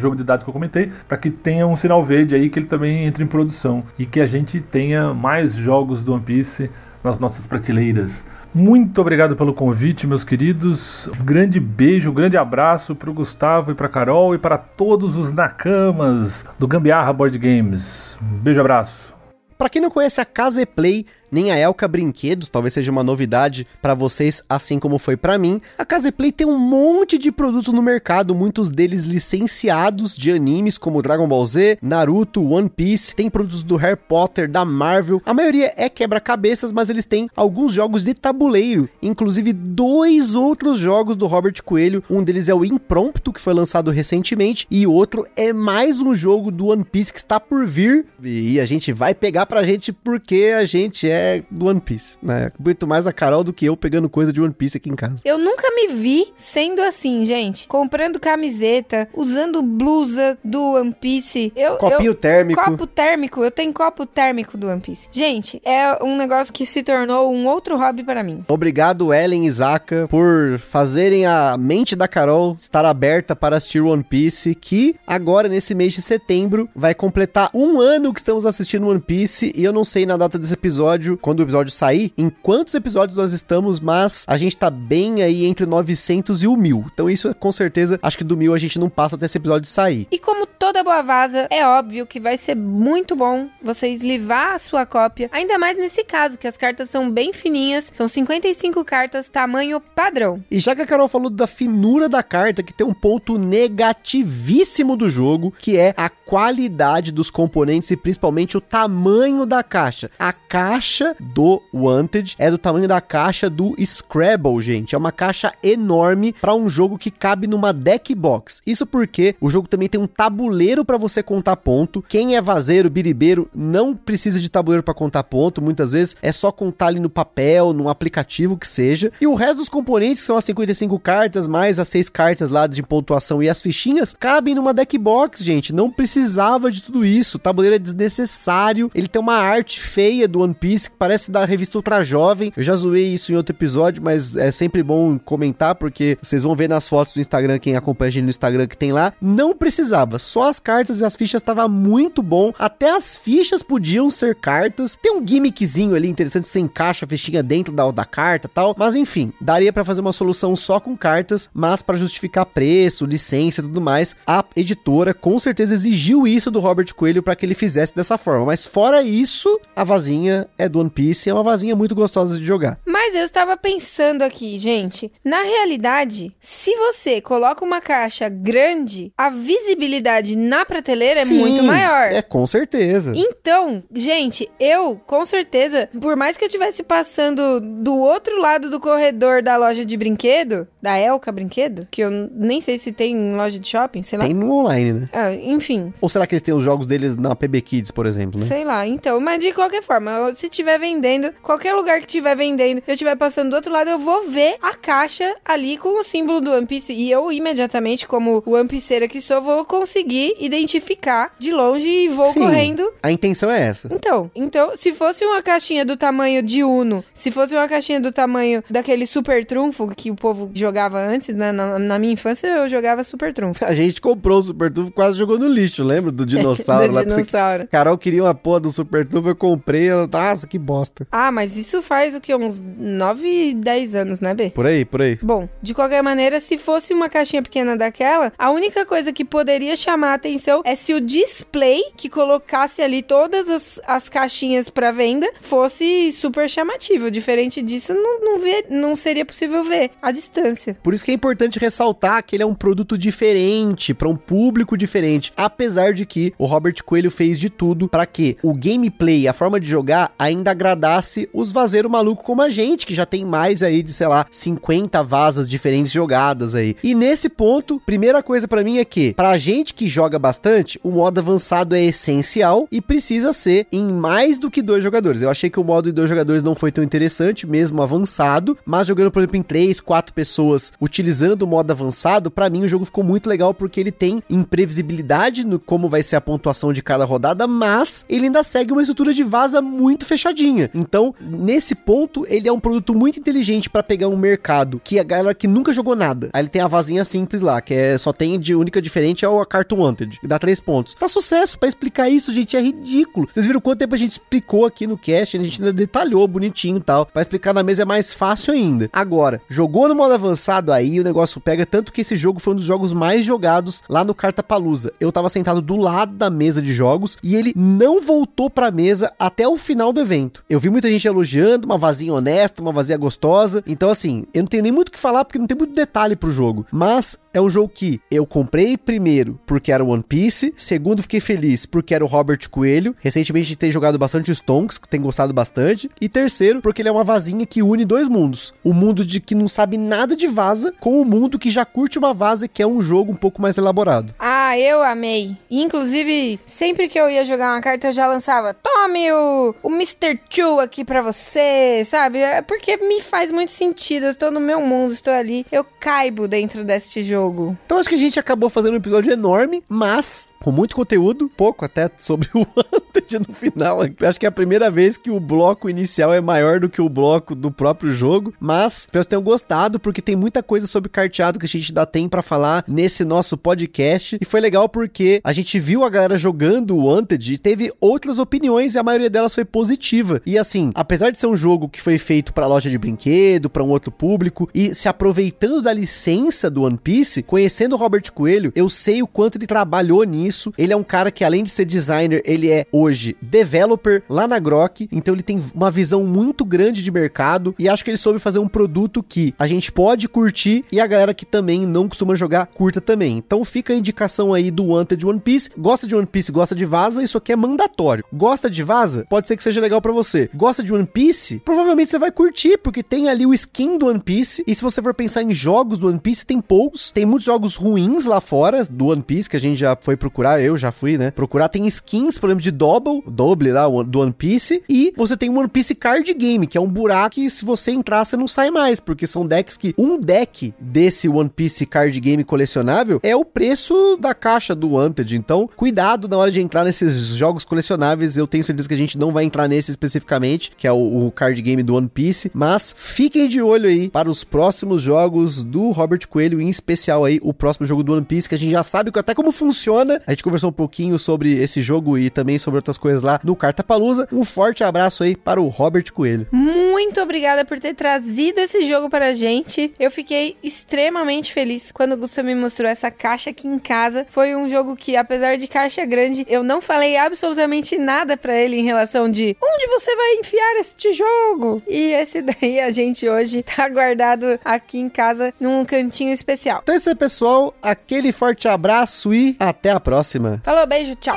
jogo de dados que eu comentei, para que tenha um sinal verde aí que ele também entre em produção e que a gente tenha mais jogos do One Piece nas nossas prateleiras. Muito obrigado pelo convite, meus queridos. Um grande beijo, um grande abraço para o Gustavo e para Carol e para todos os nakamas do Gambiarra Board Games. Um beijo, abraço. Para quem não conhece a Casa Play, nem a Elka Brinquedos, talvez seja uma novidade para vocês, assim como foi para mim. A Casa Play tem um monte de produtos no mercado, muitos deles licenciados de animes como Dragon Ball Z, Naruto, One Piece, tem produtos do Harry Potter, da Marvel. A maioria é quebra-cabeças, mas eles têm alguns jogos de tabuleiro, inclusive dois outros jogos do Robert Coelho. Um deles é o Impromptu, que foi lançado recentemente, e outro é mais um jogo do One Piece que está por vir. E a gente vai pegar pra gente porque a gente é é One Piece, né? Muito mais a Carol do que eu pegando coisa de One Piece aqui em casa. Eu nunca me vi sendo assim, gente. Comprando camiseta, usando blusa do One Piece. Eu, Copinho eu, térmico. Copo térmico. Eu tenho copo térmico do One Piece. Gente, é um negócio que se tornou um outro hobby para mim. Obrigado, Ellen e Zaka, por fazerem a mente da Carol estar aberta para assistir One Piece, que agora, nesse mês de setembro, vai completar um ano que estamos assistindo One Piece, e eu não sei na data desse episódio episódio, quando o episódio sair, em quantos episódios nós estamos, mas a gente tá bem aí entre 900 e o 1000. Então isso com certeza, acho que do 1000 a gente não passa até esse episódio sair. E como toda boa vaza, é óbvio que vai ser muito bom vocês levar a sua cópia, ainda mais nesse caso, que as cartas são bem fininhas, são 55 cartas, tamanho padrão. E já que a Carol falou da finura da carta, que tem um ponto negativíssimo do jogo, que é a qualidade dos componentes e principalmente o tamanho da caixa. A caixa caixa do Wanted é do tamanho da caixa do Scrabble, gente. É uma caixa enorme para um jogo que cabe numa deck box. Isso porque o jogo também tem um tabuleiro para você contar ponto. Quem é vazeiro, biribeiro, não precisa de tabuleiro para contar ponto. Muitas vezes é só contar ali no papel, num aplicativo que seja. E o resto dos componentes, que são as 55 cartas, mais as 6 cartas lá de pontuação e as fichinhas, cabem numa deck box, gente. Não precisava de tudo isso. O tabuleiro é desnecessário. Ele tem uma arte feia do One Piece parece da revista Ultra Jovem. Eu já zoei isso em outro episódio, mas é sempre bom comentar, porque vocês vão ver nas fotos do Instagram, quem acompanha a gente no Instagram que tem lá. Não precisava, só as cartas e as fichas estava muito bom. Até as fichas podiam ser cartas. Tem um gimmickzinho ali interessante, você encaixa a fichinha dentro da, da carta tal. Mas enfim, daria para fazer uma solução só com cartas, mas para justificar preço, licença e tudo mais, a editora com certeza exigiu isso do Robert Coelho para que ele fizesse dessa forma. Mas fora isso, a vazinha é do One Piece é uma vazinha muito gostosa de jogar. Mas eu estava pensando aqui, gente. Na realidade, se você coloca uma caixa grande, a visibilidade na prateleira Sim, é muito maior. É, com certeza. Então, gente, eu, com certeza, por mais que eu estivesse passando do outro lado do corredor da loja de brinquedo, da Elka Brinquedo, que eu nem sei se tem em loja de shopping, sei lá. Tem no online, né? Ah, enfim. Ou será que eles têm os jogos deles na PB Kids, por exemplo, né? Sei lá. Então, mas de qualquer forma, se estiver vendendo, qualquer lugar que estiver vendendo, eu estiver passando do outro lado, eu vou ver a caixa ali com o símbolo do One Piece e eu imediatamente, como o One Pieceira que sou, vou conseguir identificar de longe e vou Sim, correndo A intenção é essa. então, então, se fosse uma caixinha do tamanho de Uno, se fosse uma caixinha do tamanho daquele super trunfo que o povo jogava antes, né? Na, na minha infância eu jogava super trunfo. A gente comprou o Super Tufo, quase jogou no lixo, lembra? Do [laughs] dinossauro Do lá. pra você- dinossauro. Carol queria uma porra do Super Tufo, eu comprei. Ela, nossa, que bosta. Ah, mas isso faz o que? Uns 9, 10 anos, né, B? Por aí, por aí. Bom, de qualquer maneira, se fosse uma caixinha pequena daquela, a única coisa que poderia chamar a atenção é se o display que colocasse ali todas as, as caixinhas pra venda fosse super chamativo. Diferente disso, não, não, vê, não seria possível ver a distância. Por isso que é importante ressaltar que ele é um produto diferente, para um público diferente, apesar de que o Robert Coelho fez de tudo para que o gameplay, a forma de jogar, ainda agradasse os vazeiros malucos como a gente, que já tem mais aí de, sei lá, 50 vazas diferentes jogadas aí. E nesse ponto, primeira coisa para mim é que, pra gente que joga bastante, o modo avançado é essencial e precisa ser em mais do que dois jogadores. Eu achei que o modo em dois jogadores não foi tão interessante, mesmo avançado, mas jogando, por exemplo, em três, quatro pessoas, utilizando o modo avançado, pra mim o jogo ficou muito legal porque ele tem imprevisibilidade no como vai ser a pontuação de cada rodada, mas ele ainda segue uma estrutura de vaza muito fechadinha. Então, nesse ponto, ele é um produto muito inteligente pra pegar um mercado que a galera que nunca jogou nada. Aí ele tem a vazinha simples lá, que é só tem de única diferente é o Cartoon Wanted, que dá três pontos. Tá sucesso pra explicar isso, gente, é ridículo. Vocês viram quanto tempo a gente explicou aqui no cast, a gente ainda detalhou bonitinho e tal. Pra explicar na mesa é mais fácil ainda. Agora, jogou no modo avançado aí, o negócio pega tanto que esse jogo foi um dos jogos mais jogados lá no Carta Palusa. Eu tava sentado do lado da mesa de jogos e ele não voltou pra mesa até o final do evento. Eu vi muita gente elogiando, uma vazinha honesta, uma vazia gostosa. Então, assim, eu não tenho nem muito o que falar porque não tem muito detalhe pro jogo. Mas é um jogo que eu comprei primeiro porque era One Piece, segundo fiquei feliz porque era o Robert Coelho. Recentemente tem jogado bastante o Stonks, que tem gostado bastante. E terceiro, porque ele é uma vazinha que une dois mundos. O mundo de que não sabe nada de vaza com o mundo que já curte uma vaza que é um jogo um pouco mais elaborado. Ah, eu amei. Inclusive, sempre que eu ia jogar uma carta, eu já lançava: tome o, o Mr. Chu aqui pra você, sabe? É porque me faz muito sentido. Eu tô no meu mundo, estou ali. Eu caibo dentro deste jogo. Então acho que a gente acabou fazendo um episódio enorme, mas com muito conteúdo, pouco até sobre o [laughs] Wanted no final. Acho que é a primeira vez que o bloco inicial é maior do que o bloco do próprio jogo, mas espero que tenham gostado, porque tem muita coisa sobre carteado que a gente ainda tem pra falar nesse nosso podcast, e foi legal porque a gente viu a galera jogando o Wanted e teve outras opiniões e a maioria delas foi positiva. E assim, apesar de ser um jogo que foi feito pra loja de brinquedo, pra um outro público, e se aproveitando da licença do One Piece, conhecendo o Robert Coelho, eu sei o quanto ele trabalhou nisso. Ele é um cara que, além de ser designer, ele é hoje developer lá na Grok, então ele tem uma visão muito grande de mercado e acho que ele soube fazer um produto que a gente pode curtir e a galera que também não costuma jogar curta também. Então fica a indicação aí do Wanted One Piece. Gosta de One Piece, gosta de vaza, isso aqui é mandatório. Gosta de vaza? Pode ser que seja legal pra você. Gosta de One Piece? Provavelmente você vai curtir, porque tem ali o skin do One Piece. E se você for pensar em jogos do One Piece, tem poucos. Tem muitos jogos ruins lá fora do One Piece que a gente já foi procurar, eu já fui, né? Procurar. Tem skins, por exemplo, de Double, Double lá, do One Piece. E você tem um One Piece Card Game, que é um buraco que se você entrar, você não sai mais, porque são decks que. Um deck desse One Piece Card Game colecionável é o preço da caixa do Wanted. Então, cuidado na hora de entrar nesses jogos colecionáveis. Eu tenho certeza que a gente não vai entrar nesse especificamente, que é o, o card game do One Piece. Mas fiquem de olho aí para os próximos jogos do Robert Coelho, em especial aí o próximo jogo do One Piece, que a gente já sabe até como funciona. A gente conversou um pouquinho sobre esse jogo e também sobre outras coisas lá no Carta Palusa. Um forte abraço aí para o Robert Coelho. Muito obrigada por ter trazido esse jogo pra gente. Eu fiquei extremamente feliz quando o Gustavo me mostrou essa caixa aqui em casa. Foi um jogo que, apesar de caixa grande, eu não falei absolutamente nada pra ele em relação de onde você vai enfiar este jogo. E esse [laughs] daí a gente hoje tá guardado aqui em casa num cantinho especial. Então é isso aí, pessoal. Aquele forte abraço e até a próxima. Falou, beijo, tchau.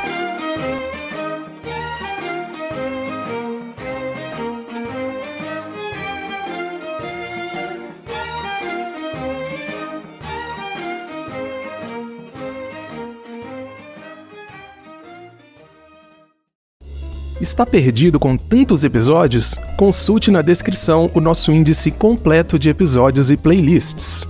Está perdido com tantos episódios? Consulte na descrição o nosso índice completo de episódios e playlists.